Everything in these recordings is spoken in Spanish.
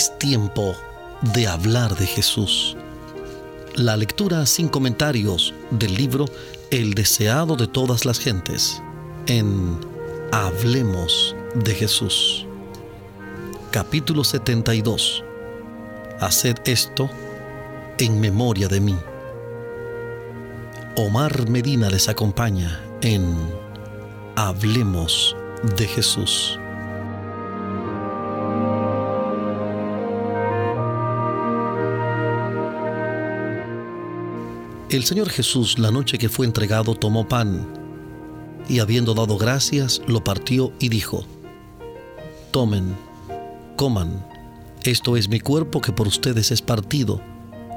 Es tiempo de hablar de Jesús. La lectura sin comentarios del libro El deseado de todas las gentes en Hablemos de Jesús. Capítulo 72. Haced esto en memoria de mí. Omar Medina les acompaña en Hablemos de Jesús. El Señor Jesús, la noche que fue entregado, tomó pan y habiendo dado gracias, lo partió y dijo, Tomen, coman, esto es mi cuerpo que por ustedes es partido,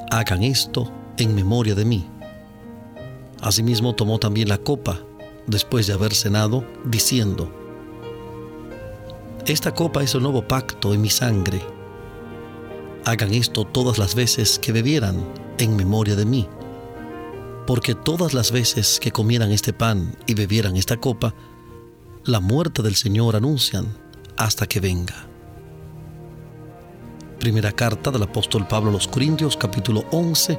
hagan esto en memoria de mí. Asimismo tomó también la copa, después de haber cenado, diciendo, Esta copa es el nuevo pacto en mi sangre. Hagan esto todas las veces que bebieran en memoria de mí porque todas las veces que comieran este pan y bebieran esta copa, la muerte del Señor anuncian hasta que venga. Primera carta del apóstol Pablo a los Corintios capítulo 11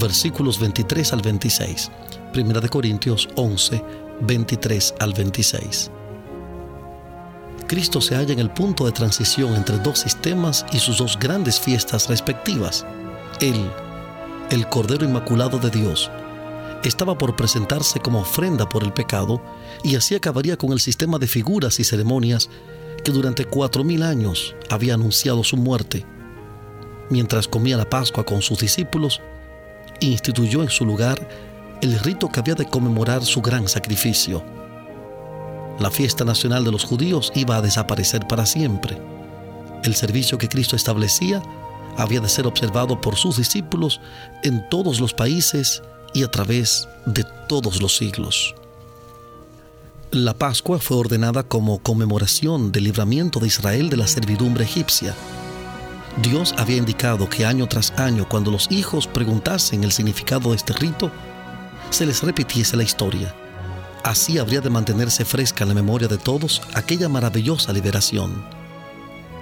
versículos 23 al 26. Primera de Corintios 11 23 al 26. Cristo se halla en el punto de transición entre dos sistemas y sus dos grandes fiestas respectivas. Él, el Cordero Inmaculado de Dios, estaba por presentarse como ofrenda por el pecado y así acabaría con el sistema de figuras y ceremonias que durante cuatro mil años había anunciado su muerte. Mientras comía la Pascua con sus discípulos, instituyó en su lugar el rito que había de conmemorar su gran sacrificio. La fiesta nacional de los judíos iba a desaparecer para siempre. El servicio que Cristo establecía había de ser observado por sus discípulos en todos los países y a través de todos los siglos. La Pascua fue ordenada como conmemoración del libramiento de Israel de la servidumbre egipcia. Dios había indicado que año tras año, cuando los hijos preguntasen el significado de este rito, se les repitiese la historia. Así habría de mantenerse fresca en la memoria de todos aquella maravillosa liberación.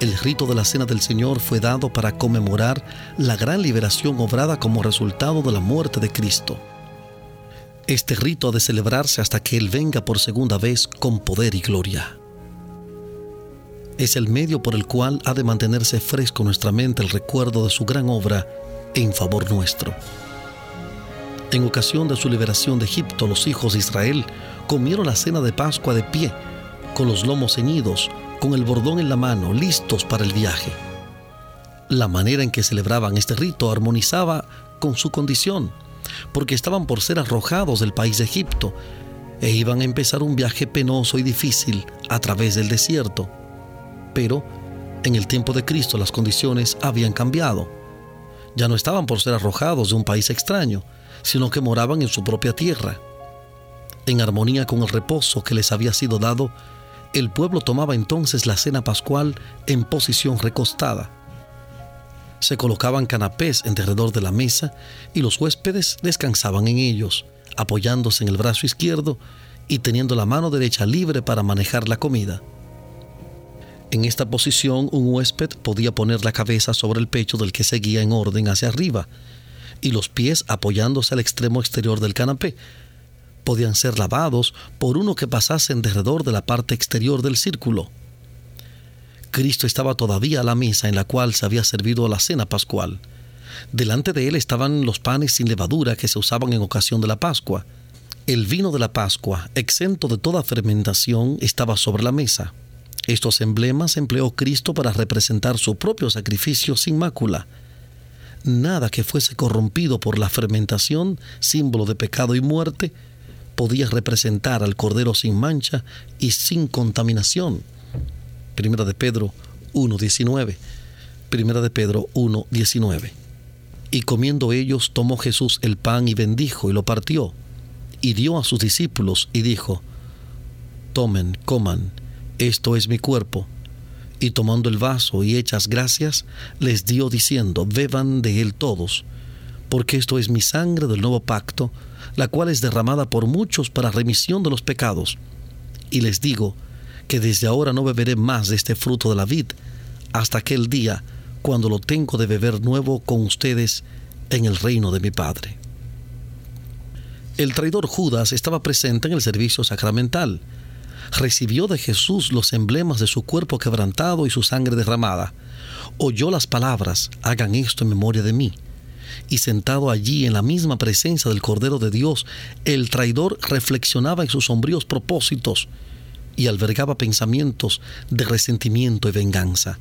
El rito de la Cena del Señor fue dado para conmemorar la gran liberación obrada como resultado de la muerte de Cristo. Este rito ha de celebrarse hasta que Él venga por segunda vez con poder y gloria. Es el medio por el cual ha de mantenerse fresco nuestra mente el recuerdo de su gran obra en favor nuestro. En ocasión de su liberación de Egipto, los hijos de Israel comieron la cena de Pascua de pie, con los lomos ceñidos, con el bordón en la mano, listos para el viaje. La manera en que celebraban este rito armonizaba con su condición, porque estaban por ser arrojados del país de Egipto e iban a empezar un viaje penoso y difícil a través del desierto. Pero en el tiempo de Cristo las condiciones habían cambiado. Ya no estaban por ser arrojados de un país extraño, sino que moraban en su propia tierra. En armonía con el reposo que les había sido dado, el pueblo tomaba entonces la cena pascual en posición recostada. Se colocaban canapés en derredor de la mesa y los huéspedes descansaban en ellos, apoyándose en el brazo izquierdo y teniendo la mano derecha libre para manejar la comida. En esta posición un huésped podía poner la cabeza sobre el pecho del que seguía en orden hacia arriba y los pies apoyándose al extremo exterior del canapé, podían ser lavados por uno que pasase en derredor de la parte exterior del círculo. Cristo estaba todavía a la mesa en la cual se había servido la cena pascual. Delante de él estaban los panes sin levadura que se usaban en ocasión de la Pascua. El vino de la Pascua, exento de toda fermentación, estaba sobre la mesa. Estos emblemas empleó Cristo para representar su propio sacrificio sin mácula. Nada que fuese corrompido por la fermentación, símbolo de pecado y muerte, podía representar al Cordero sin mancha y sin contaminación. Primera de Pedro 1.19. Primera de Pedro 1.19. Y comiendo ellos, tomó Jesús el pan y bendijo y lo partió, y dio a sus discípulos y dijo, Tomen, coman, esto es mi cuerpo. Y tomando el vaso y hechas gracias, les dio diciendo, beban de él todos, porque esto es mi sangre del nuevo pacto, la cual es derramada por muchos para remisión de los pecados. Y les digo que desde ahora no beberé más de este fruto de la vid, hasta aquel día cuando lo tengo de beber nuevo con ustedes en el reino de mi Padre. El traidor Judas estaba presente en el servicio sacramental. Recibió de Jesús los emblemas de su cuerpo quebrantado y su sangre derramada. Oyó las palabras, hagan esto en memoria de mí. Y sentado allí en la misma presencia del Cordero de Dios, el traidor reflexionaba en sus sombríos propósitos y albergaba pensamientos de resentimiento y venganza.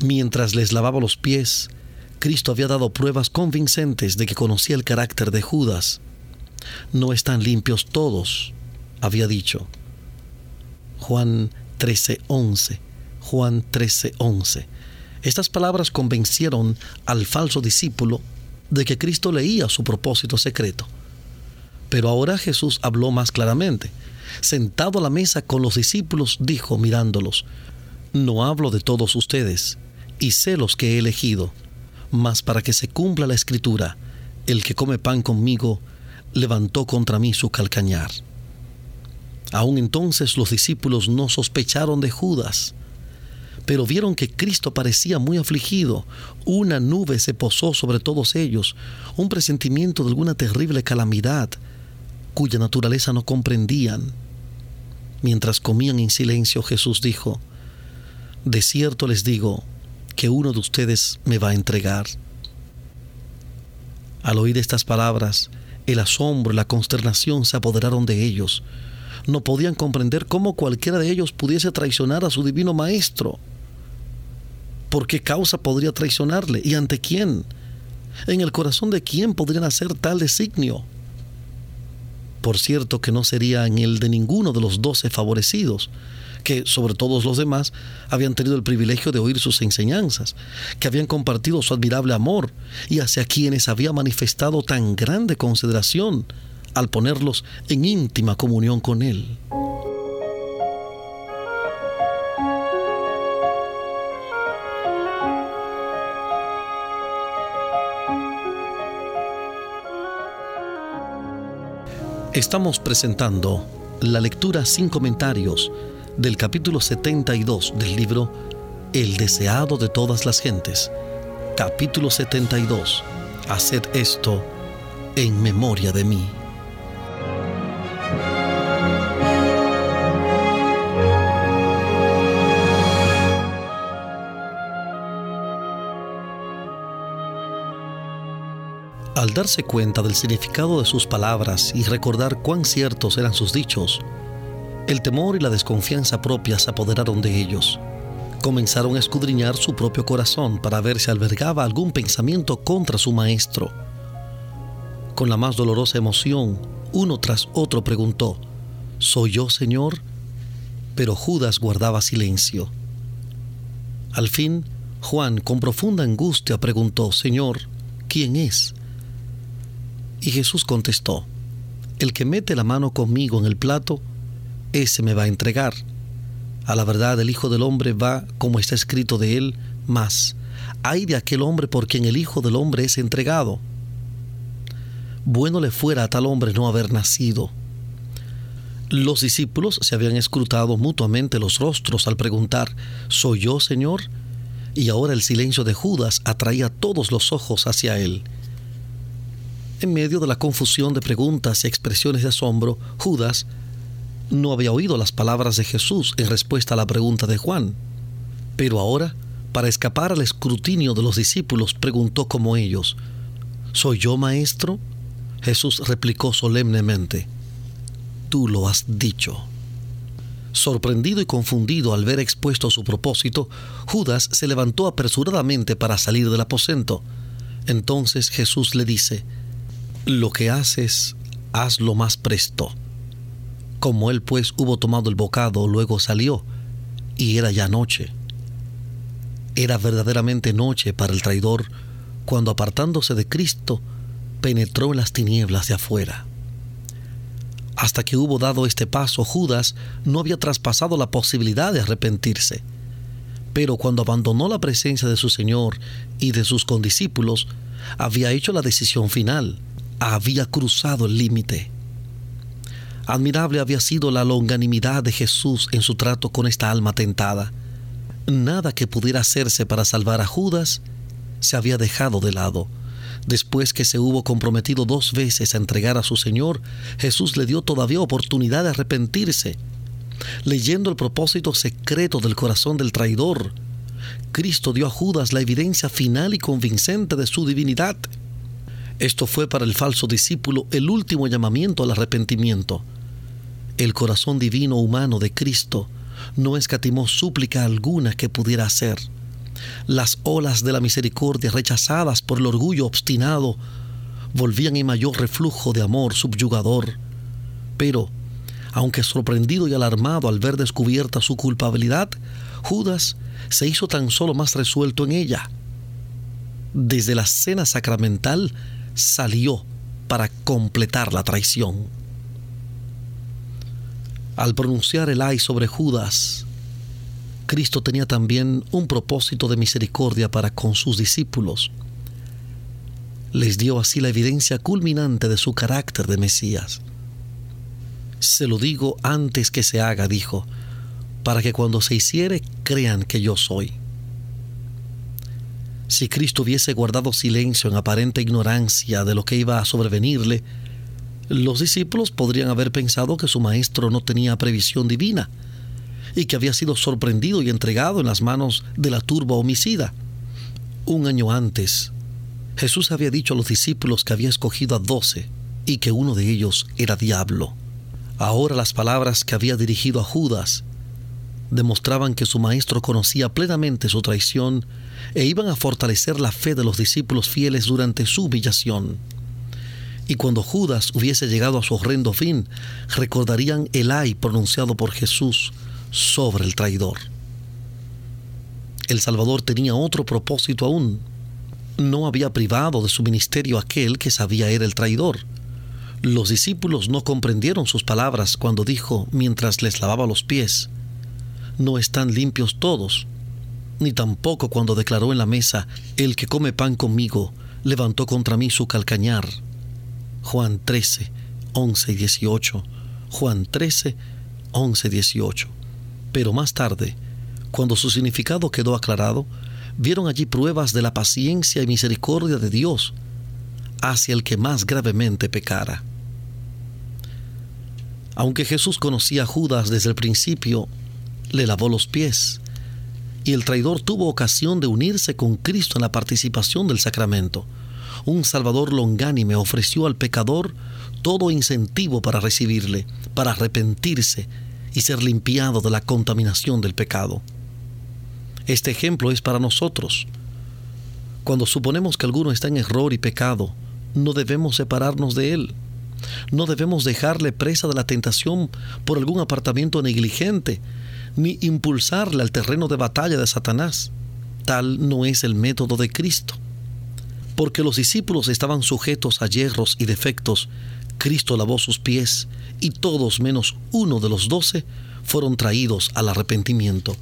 Mientras les lavaba los pies, Cristo había dado pruebas convincentes de que conocía el carácter de Judas. No están limpios todos, había dicho. Juan 13:11. Juan 13:11. Estas palabras convencieron al falso discípulo de que Cristo leía su propósito secreto. Pero ahora Jesús habló más claramente. Sentado a la mesa con los discípulos, dijo mirándolos, No hablo de todos ustedes, y sé los que he elegido, mas para que se cumpla la escritura, el que come pan conmigo levantó contra mí su calcañar. Aún entonces los discípulos no sospecharon de Judas, pero vieron que Cristo parecía muy afligido. Una nube se posó sobre todos ellos, un presentimiento de alguna terrible calamidad cuya naturaleza no comprendían. Mientras comían en silencio, Jesús dijo, De cierto les digo, que uno de ustedes me va a entregar. Al oír estas palabras, el asombro y la consternación se apoderaron de ellos. No podían comprender cómo cualquiera de ellos pudiese traicionar a su divino Maestro. ¿Por qué causa podría traicionarle? ¿Y ante quién? ¿En el corazón de quién podrían hacer tal designio? Por cierto que no sería en el de ninguno de los doce favorecidos, que sobre todos los demás habían tenido el privilegio de oír sus enseñanzas, que habían compartido su admirable amor y hacia quienes había manifestado tan grande consideración al ponerlos en íntima comunión con Él. Estamos presentando la lectura sin comentarios del capítulo 72 del libro El deseado de todas las gentes. Capítulo 72. Haced esto en memoria de mí. Al darse cuenta del significado de sus palabras y recordar cuán ciertos eran sus dichos, el temor y la desconfianza propia se apoderaron de ellos. Comenzaron a escudriñar su propio corazón para ver si albergaba algún pensamiento contra su maestro. Con la más dolorosa emoción, uno tras otro preguntó, ¿Soy yo, Señor? Pero Judas guardaba silencio. Al fin, Juan, con profunda angustia, preguntó, Señor, ¿quién es? Y Jesús contestó, El que mete la mano conmigo en el plato, ese me va a entregar. A la verdad el Hijo del Hombre va como está escrito de él, más. Hay de aquel hombre por quien el Hijo del Hombre es entregado. Bueno le fuera a tal hombre no haber nacido. Los discípulos se habían escrutado mutuamente los rostros al preguntar, ¿Soy yo, Señor? Y ahora el silencio de Judas atraía todos los ojos hacia él. En medio de la confusión de preguntas y expresiones de asombro, Judas no había oído las palabras de Jesús en respuesta a la pregunta de Juan. Pero ahora, para escapar al escrutinio de los discípulos, preguntó como ellos, ¿Soy yo maestro? Jesús replicó solemnemente, Tú lo has dicho. Sorprendido y confundido al ver expuesto su propósito, Judas se levantó apresuradamente para salir del aposento. Entonces Jesús le dice, Lo que haces, hazlo más presto. Como él pues hubo tomado el bocado, luego salió, y era ya noche. Era verdaderamente noche para el traidor cuando apartándose de Cristo, penetró en las tinieblas de afuera. Hasta que hubo dado este paso, Judas no había traspasado la posibilidad de arrepentirse. Pero cuando abandonó la presencia de su Señor y de sus condiscípulos, había hecho la decisión final, había cruzado el límite. Admirable había sido la longanimidad de Jesús en su trato con esta alma tentada. nada que pudiera hacerse para salvar a Judas se había dejado de lado. Después que se hubo comprometido dos veces a entregar a su Señor, Jesús le dio todavía oportunidad de arrepentirse. Leyendo el propósito secreto del corazón del traidor, Cristo dio a Judas la evidencia final y convincente de su divinidad. Esto fue para el falso discípulo el último llamamiento al arrepentimiento. El corazón divino humano de Cristo no escatimó súplica alguna que pudiera hacer. Las olas de la misericordia rechazadas por el orgullo obstinado volvían en mayor reflujo de amor subyugador. Pero, aunque sorprendido y alarmado al ver descubierta su culpabilidad, Judas se hizo tan solo más resuelto en ella. Desde la cena sacramental salió para completar la traición. Al pronunciar el ay sobre Judas, Cristo tenía también un propósito de misericordia para con sus discípulos. Les dio así la evidencia culminante de su carácter de Mesías. Se lo digo antes que se haga, dijo, para que cuando se hiciere crean que yo soy. Si Cristo hubiese guardado silencio en aparente ignorancia de lo que iba a sobrevenirle, los discípulos podrían haber pensado que su maestro no tenía previsión divina y que había sido sorprendido y entregado en las manos de la turba homicida. Un año antes, Jesús había dicho a los discípulos que había escogido a doce y que uno de ellos era diablo. Ahora las palabras que había dirigido a Judas demostraban que su maestro conocía plenamente su traición e iban a fortalecer la fe de los discípulos fieles durante su humillación. Y cuando Judas hubiese llegado a su horrendo fin, recordarían el ay pronunciado por Jesús sobre el traidor. El Salvador tenía otro propósito aún. No había privado de su ministerio aquel que sabía era el traidor. Los discípulos no comprendieron sus palabras cuando dijo mientras les lavaba los pies, no están limpios todos, ni tampoco cuando declaró en la mesa, el que come pan conmigo levantó contra mí su calcañar. Juan 13, 11 y 18. Juan 13, 11 y 18. Pero más tarde, cuando su significado quedó aclarado, vieron allí pruebas de la paciencia y misericordia de Dios hacia el que más gravemente pecara. Aunque Jesús conocía a Judas desde el principio, le lavó los pies, y el traidor tuvo ocasión de unirse con Cristo en la participación del sacramento. Un Salvador longánime ofreció al pecador todo incentivo para recibirle, para arrepentirse y ser limpiado de la contaminación del pecado. Este ejemplo es para nosotros. Cuando suponemos que alguno está en error y pecado, no debemos separarnos de él. No debemos dejarle presa de la tentación por algún apartamiento negligente, ni impulsarle al terreno de batalla de Satanás. Tal no es el método de Cristo. Porque los discípulos estaban sujetos a hierros y defectos, Cristo lavó sus pies y todos menos uno de los doce fueron traídos al arrepentimiento.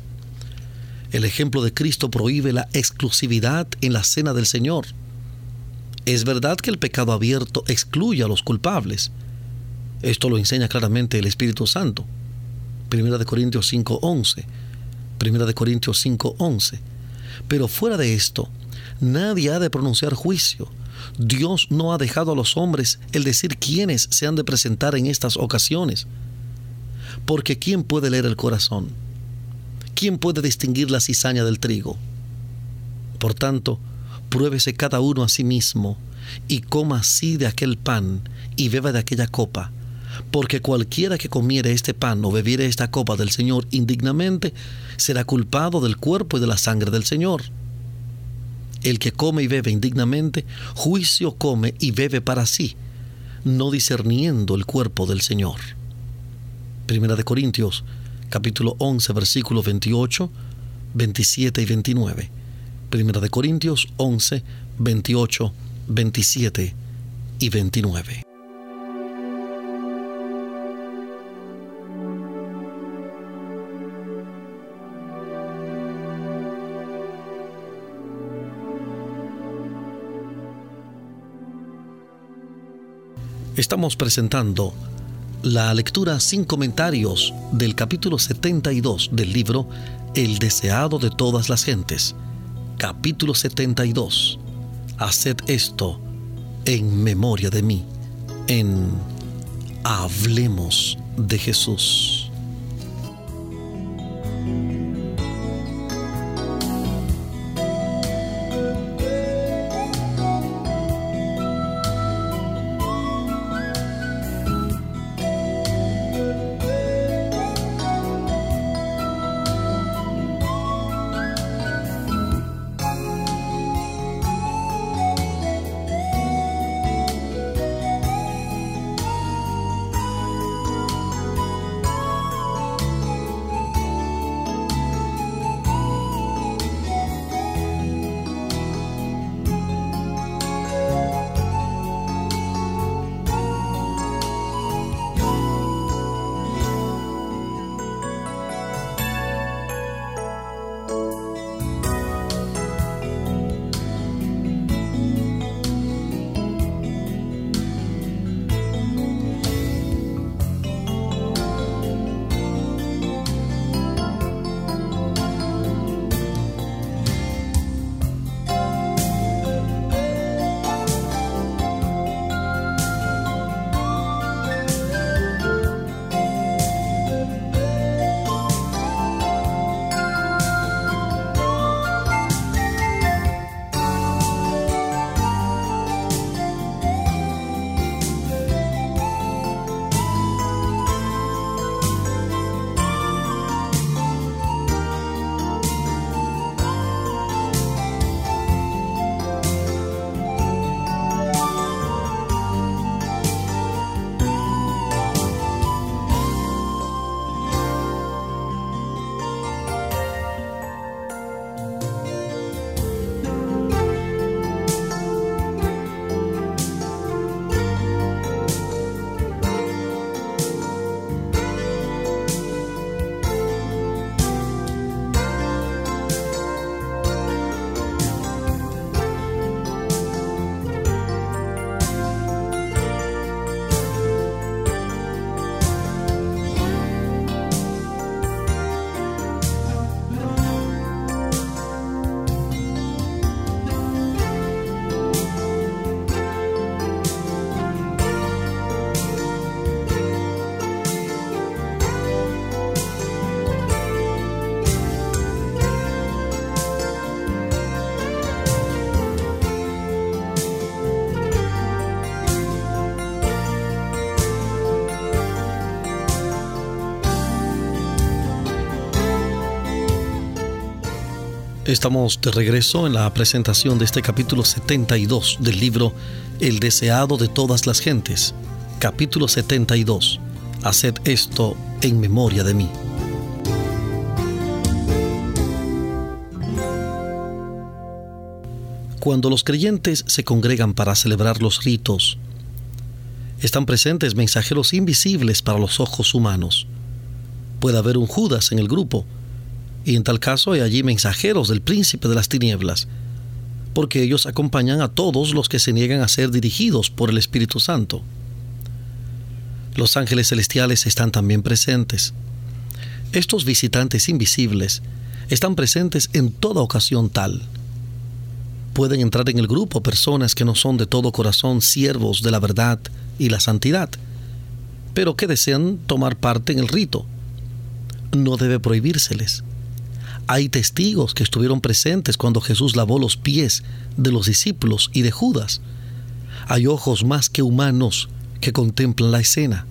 El ejemplo de Cristo prohíbe la exclusividad en la cena del Señor. Es verdad que el pecado abierto excluye a los culpables. Esto lo enseña claramente el Espíritu Santo. Primera de Corintios 5:11. Primera de Corintios 5:11. Pero fuera de esto, nadie ha de pronunciar juicio, Dios no ha dejado a los hombres el decir quiénes se han de presentar en estas ocasiones. Porque ¿quién puede leer el corazón? ¿Quién puede distinguir la cizaña del trigo? Por tanto, pruébese cada uno a sí mismo y coma así de aquel pan y beba de aquella copa. Porque cualquiera que comiere este pan o bebiere esta copa del Señor indignamente, será culpado del cuerpo y de la sangre del Señor. El que come y bebe indignamente, juicio come y bebe para sí, no discerniendo el cuerpo del Señor. Primera de Corintios, capítulo 11, versículos 28, 27 y 29. Primera de Corintios 11, 28, 27 y 29. Estamos presentando la lectura sin comentarios del capítulo 72 del libro El deseado de todas las gentes. Capítulo 72. Haced esto en memoria de mí. En Hablemos de Jesús. Estamos de regreso en la presentación de este capítulo 72 del libro El deseado de todas las gentes. Capítulo 72. Haced esto en memoria de mí. Cuando los creyentes se congregan para celebrar los ritos, están presentes mensajeros invisibles para los ojos humanos. Puede haber un Judas en el grupo, y en tal caso hay allí mensajeros del príncipe de las tinieblas, porque ellos acompañan a todos los que se niegan a ser dirigidos por el Espíritu Santo. Los ángeles celestiales están también presentes. Estos visitantes invisibles están presentes en toda ocasión tal. Pueden entrar en el grupo personas que no son de todo corazón siervos de la verdad y la santidad, pero que desean tomar parte en el rito. No debe prohibírseles. Hay testigos que estuvieron presentes cuando Jesús lavó los pies de los discípulos y de Judas. Hay ojos más que humanos que contemplan la escena.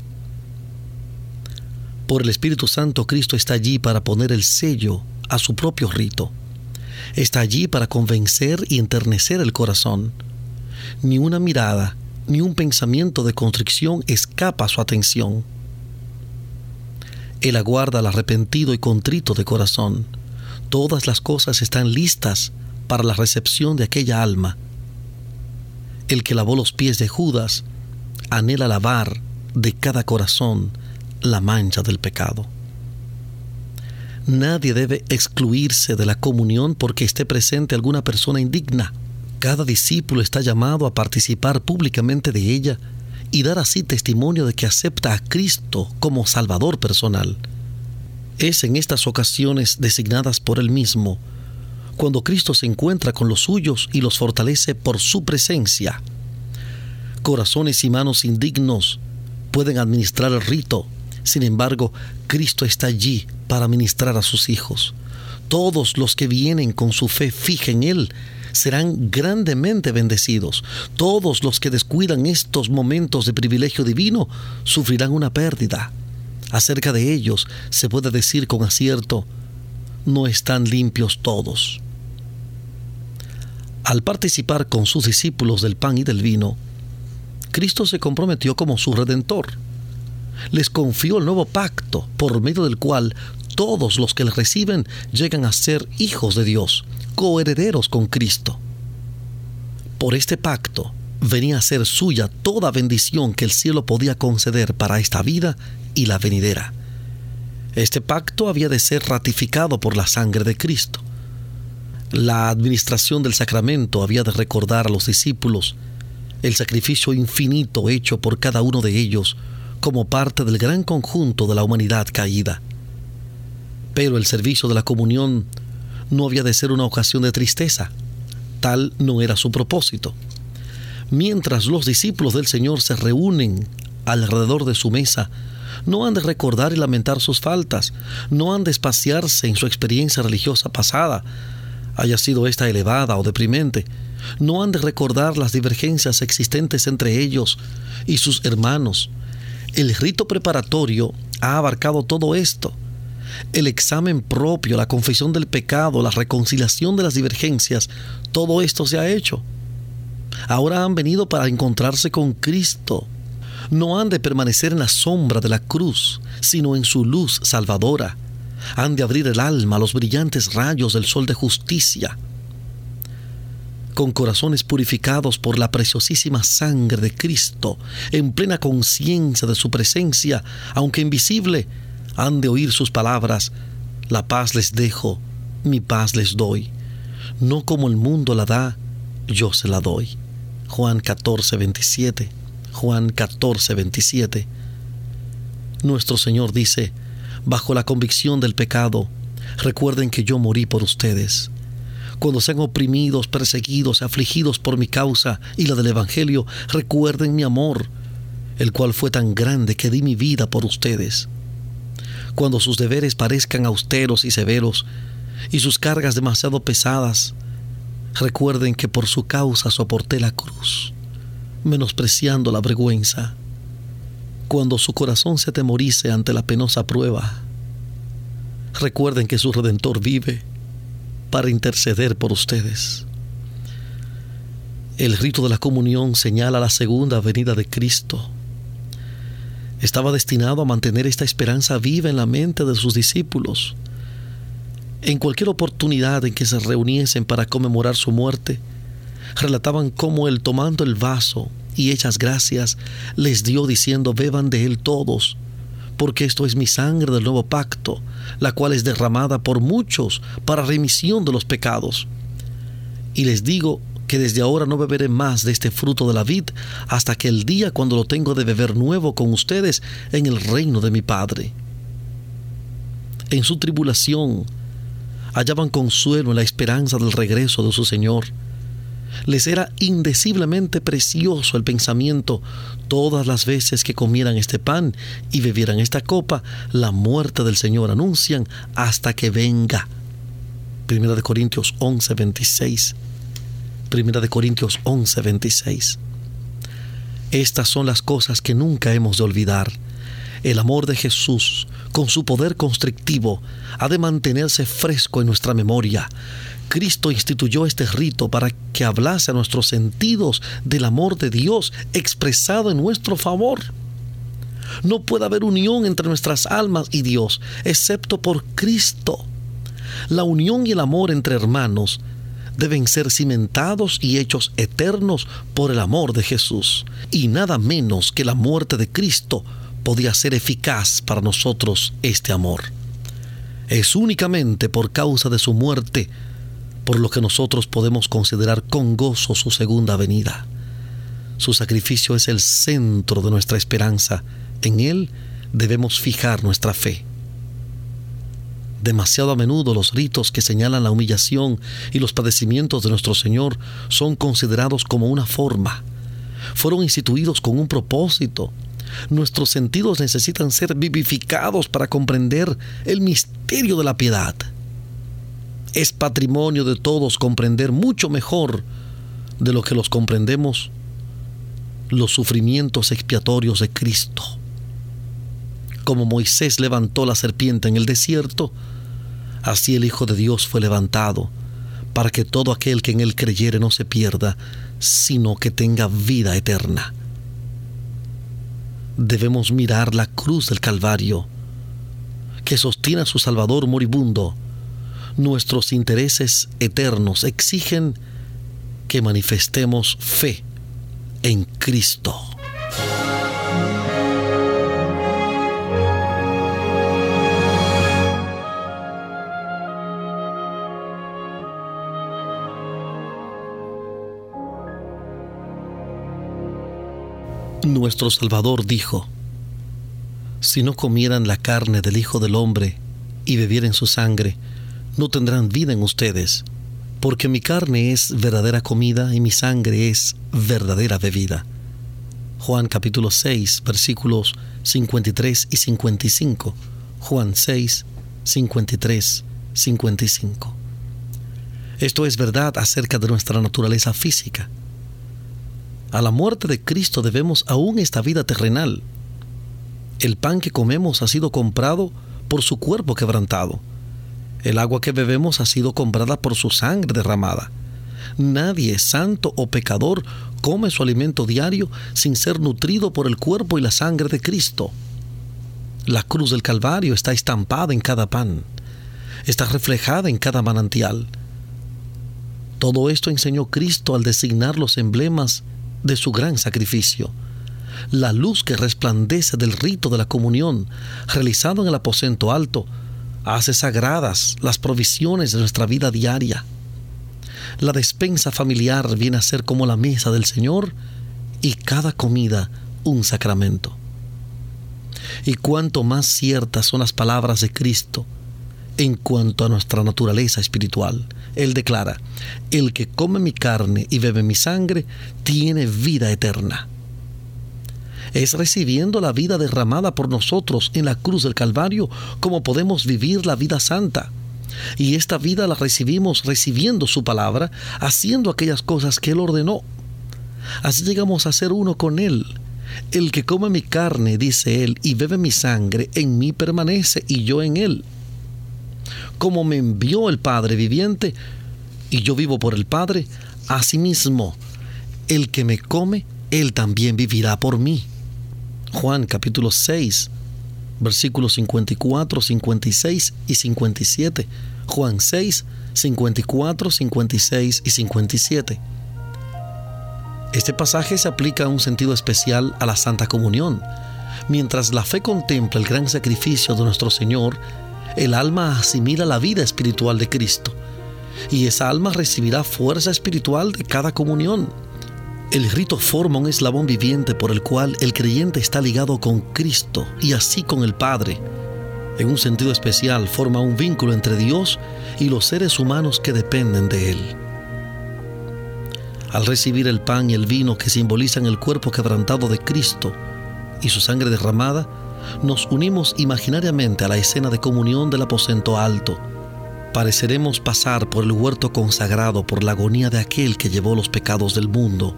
Por el Espíritu Santo Cristo está allí para poner el sello a su propio rito. Está allí para convencer y enternecer el corazón. Ni una mirada, ni un pensamiento de constricción escapa a su atención. Él aguarda al arrepentido y contrito de corazón todas las cosas están listas para la recepción de aquella alma. El que lavó los pies de Judas anhela lavar de cada corazón la mancha del pecado. Nadie debe excluirse de la comunión porque esté presente alguna persona indigna. Cada discípulo está llamado a participar públicamente de ella y dar así testimonio de que acepta a Cristo como Salvador personal. Es en estas ocasiones designadas por Él mismo, cuando Cristo se encuentra con los suyos y los fortalece por su presencia. Corazones y manos indignos pueden administrar el rito, sin embargo, Cristo está allí para ministrar a sus hijos. Todos los que vienen con su fe fija en Él serán grandemente bendecidos. Todos los que descuidan estos momentos de privilegio divino sufrirán una pérdida. Acerca de ellos se puede decir con acierto, no están limpios todos. Al participar con sus discípulos del pan y del vino, Cristo se comprometió como su redentor. Les confió el nuevo pacto por medio del cual todos los que le reciben llegan a ser hijos de Dios, coherederos con Cristo. Por este pacto venía a ser suya toda bendición que el cielo podía conceder para esta vida y la venidera. Este pacto había de ser ratificado por la sangre de Cristo. La administración del sacramento había de recordar a los discípulos el sacrificio infinito hecho por cada uno de ellos como parte del gran conjunto de la humanidad caída. Pero el servicio de la comunión no había de ser una ocasión de tristeza. Tal no era su propósito. Mientras los discípulos del Señor se reúnen alrededor de su mesa, no han de recordar y lamentar sus faltas, no han de espaciarse en su experiencia religiosa pasada, haya sido esta elevada o deprimente, no han de recordar las divergencias existentes entre ellos y sus hermanos. El rito preparatorio ha abarcado todo esto. El examen propio, la confesión del pecado, la reconciliación de las divergencias, todo esto se ha hecho. Ahora han venido para encontrarse con Cristo. No han de permanecer en la sombra de la cruz, sino en su luz salvadora. Han de abrir el alma a los brillantes rayos del sol de justicia con corazones purificados por la preciosísima sangre de Cristo, en plena conciencia de su presencia, aunque invisible, han de oír sus palabras, la paz les dejo, mi paz les doy. No como el mundo la da, yo se la doy. Juan 14, 27. Juan 14, 27. Nuestro Señor dice, bajo la convicción del pecado, recuerden que yo morí por ustedes cuando sean oprimidos, perseguidos, afligidos por mi causa y la del Evangelio, recuerden mi amor, el cual fue tan grande que di mi vida por ustedes. Cuando sus deberes parezcan austeros y severos, y sus cargas demasiado pesadas, recuerden que por su causa soporté la cruz, menospreciando la vergüenza. Cuando su corazón se atemorice ante la penosa prueba, recuerden que su Redentor vive para interceder por ustedes. El rito de la comunión señala la segunda venida de Cristo. Estaba destinado a mantener esta esperanza viva en la mente de sus discípulos. En cualquier oportunidad en que se reuniesen para conmemorar su muerte, relataban cómo él tomando el vaso y hechas gracias les dio diciendo beban de él todos, porque esto es mi sangre del nuevo pacto, la cual es derramada por muchos para remisión de los pecados. Y les digo que desde ahora no beberé más de este fruto de la vid hasta que el día cuando lo tengo de beber nuevo con ustedes en el reino de mi Padre. En su tribulación hallaban consuelo en la esperanza del regreso de su Señor les era indeciblemente precioso el pensamiento todas las veces que comieran este pan y bebieran esta copa, la muerte del Señor anuncian hasta que venga. Primera de Corintios 11, 26. Primera de Corintios 11, 26. Estas son las cosas que nunca hemos de olvidar. El amor de Jesús, con su poder constrictivo, ha de mantenerse fresco en nuestra memoria. Cristo instituyó este rito para que hablase a nuestros sentidos del amor de Dios expresado en nuestro favor. No puede haber unión entre nuestras almas y Dios, excepto por Cristo. La unión y el amor entre hermanos deben ser cimentados y hechos eternos por el amor de Jesús. Y nada menos que la muerte de Cristo podía ser eficaz para nosotros este amor. Es únicamente por causa de su muerte por lo que nosotros podemos considerar con gozo su segunda venida. Su sacrificio es el centro de nuestra esperanza. En Él debemos fijar nuestra fe. Demasiado a menudo los ritos que señalan la humillación y los padecimientos de nuestro Señor son considerados como una forma. Fueron instituidos con un propósito. Nuestros sentidos necesitan ser vivificados para comprender el misterio de la piedad. Es patrimonio de todos comprender mucho mejor de lo que los comprendemos los sufrimientos expiatorios de Cristo. Como Moisés levantó la serpiente en el desierto, así el Hijo de Dios fue levantado, para que todo aquel que en él creyere no se pierda, sino que tenga vida eterna. Debemos mirar la cruz del Calvario, que sostiene a su Salvador moribundo. Nuestros intereses eternos exigen que manifestemos fe en Cristo. Nuestro Salvador dijo, si no comieran la carne del Hijo del Hombre y bebieran su sangre, no tendrán vida en ustedes porque mi carne es verdadera comida y mi sangre es verdadera bebida. Juan capítulo 6, versículos 53 y 55. Juan 6, 53, 55. Esto es verdad acerca de nuestra naturaleza física. A la muerte de Cristo debemos aún esta vida terrenal. El pan que comemos ha sido comprado por su cuerpo quebrantado el agua que bebemos ha sido comprada por su sangre derramada. Nadie, santo o pecador, come su alimento diario sin ser nutrido por el cuerpo y la sangre de Cristo. La cruz del Calvario está estampada en cada pan, está reflejada en cada manantial. Todo esto enseñó Cristo al designar los emblemas de su gran sacrificio. La luz que resplandece del rito de la comunión, realizado en el aposento alto, hace sagradas las provisiones de nuestra vida diaria. La despensa familiar viene a ser como la mesa del Señor y cada comida un sacramento. Y cuanto más ciertas son las palabras de Cristo en cuanto a nuestra naturaleza espiritual. Él declara, el que come mi carne y bebe mi sangre tiene vida eterna es recibiendo la vida derramada por nosotros en la cruz del Calvario como podemos vivir la vida santa. Y esta vida la recibimos recibiendo su palabra, haciendo aquellas cosas que Él ordenó. Así llegamos a ser uno con Él. El que come mi carne, dice Él, y bebe mi sangre, en mí permanece y yo en Él. Como me envió el Padre viviente, y yo vivo por el Padre, asimismo, el que me come, Él también vivirá por mí. Juan capítulo 6, versículos 54, 56 y 57. Juan 6, 54, 56 y 57. Este pasaje se aplica a un sentido especial a la Santa Comunión. Mientras la fe contempla el gran sacrificio de nuestro Señor, el alma asimila la vida espiritual de Cristo y esa alma recibirá fuerza espiritual de cada comunión. El rito forma un eslabón viviente por el cual el creyente está ligado con Cristo y así con el Padre. En un sentido especial forma un vínculo entre Dios y los seres humanos que dependen de Él. Al recibir el pan y el vino que simbolizan el cuerpo quebrantado de Cristo y su sangre derramada, nos unimos imaginariamente a la escena de comunión del aposento alto. Pareceremos pasar por el huerto consagrado por la agonía de aquel que llevó los pecados del mundo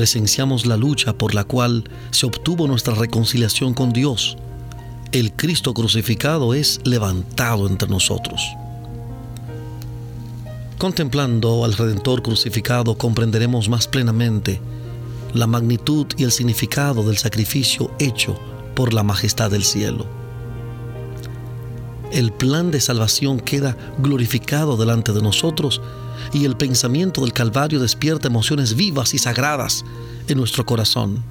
presenciamos la lucha por la cual se obtuvo nuestra reconciliación con Dios. El Cristo crucificado es levantado entre nosotros. Contemplando al Redentor crucificado comprenderemos más plenamente la magnitud y el significado del sacrificio hecho por la majestad del cielo. El plan de salvación queda glorificado delante de nosotros y el pensamiento del Calvario despierta emociones vivas y sagradas en nuestro corazón.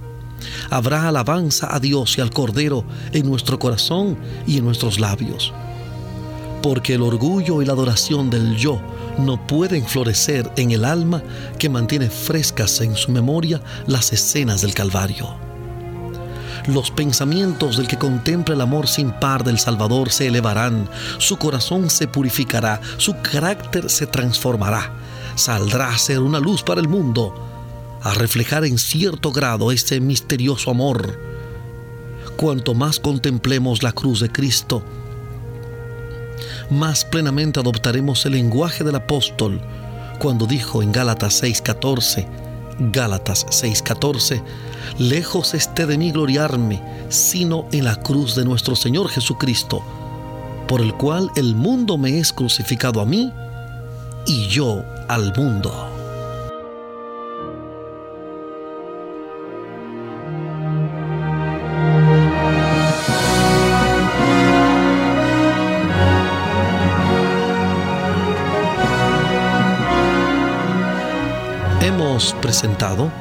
Habrá alabanza a Dios y al Cordero en nuestro corazón y en nuestros labios. Porque el orgullo y la adoración del yo no pueden florecer en el alma que mantiene frescas en su memoria las escenas del Calvario. Los pensamientos del que contempla el amor sin par del Salvador se elevarán, su corazón se purificará, su carácter se transformará, saldrá a ser una luz para el mundo, a reflejar en cierto grado este misterioso amor. Cuanto más contemplemos la cruz de Cristo, más plenamente adoptaremos el lenguaje del apóstol cuando dijo en Gálatas 6:14, Gálatas 6:14, lejos esté de mí gloriarme, sino en la cruz de nuestro Señor Jesucristo, por el cual el mundo me es crucificado a mí y yo al mundo. Presentado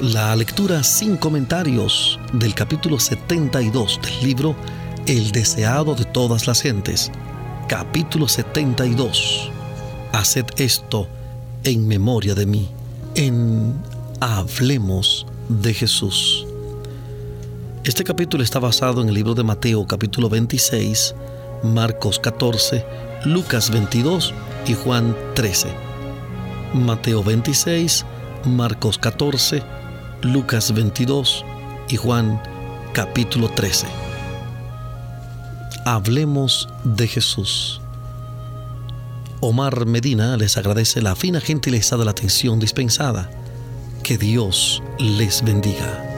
la lectura sin comentarios del capítulo 72 del libro El deseado de todas las gentes. Capítulo 72. Haced esto en memoria de mí. En Hablemos de Jesús. Este capítulo está basado en el libro de Mateo capítulo 26, Marcos 14, Lucas 22 y Juan 13. Mateo 26, Marcos 14, Lucas 22 y Juan capítulo 13. Hablemos de Jesús. Omar Medina les agradece la fina gentileza de la atención dispensada. Que Dios les bendiga.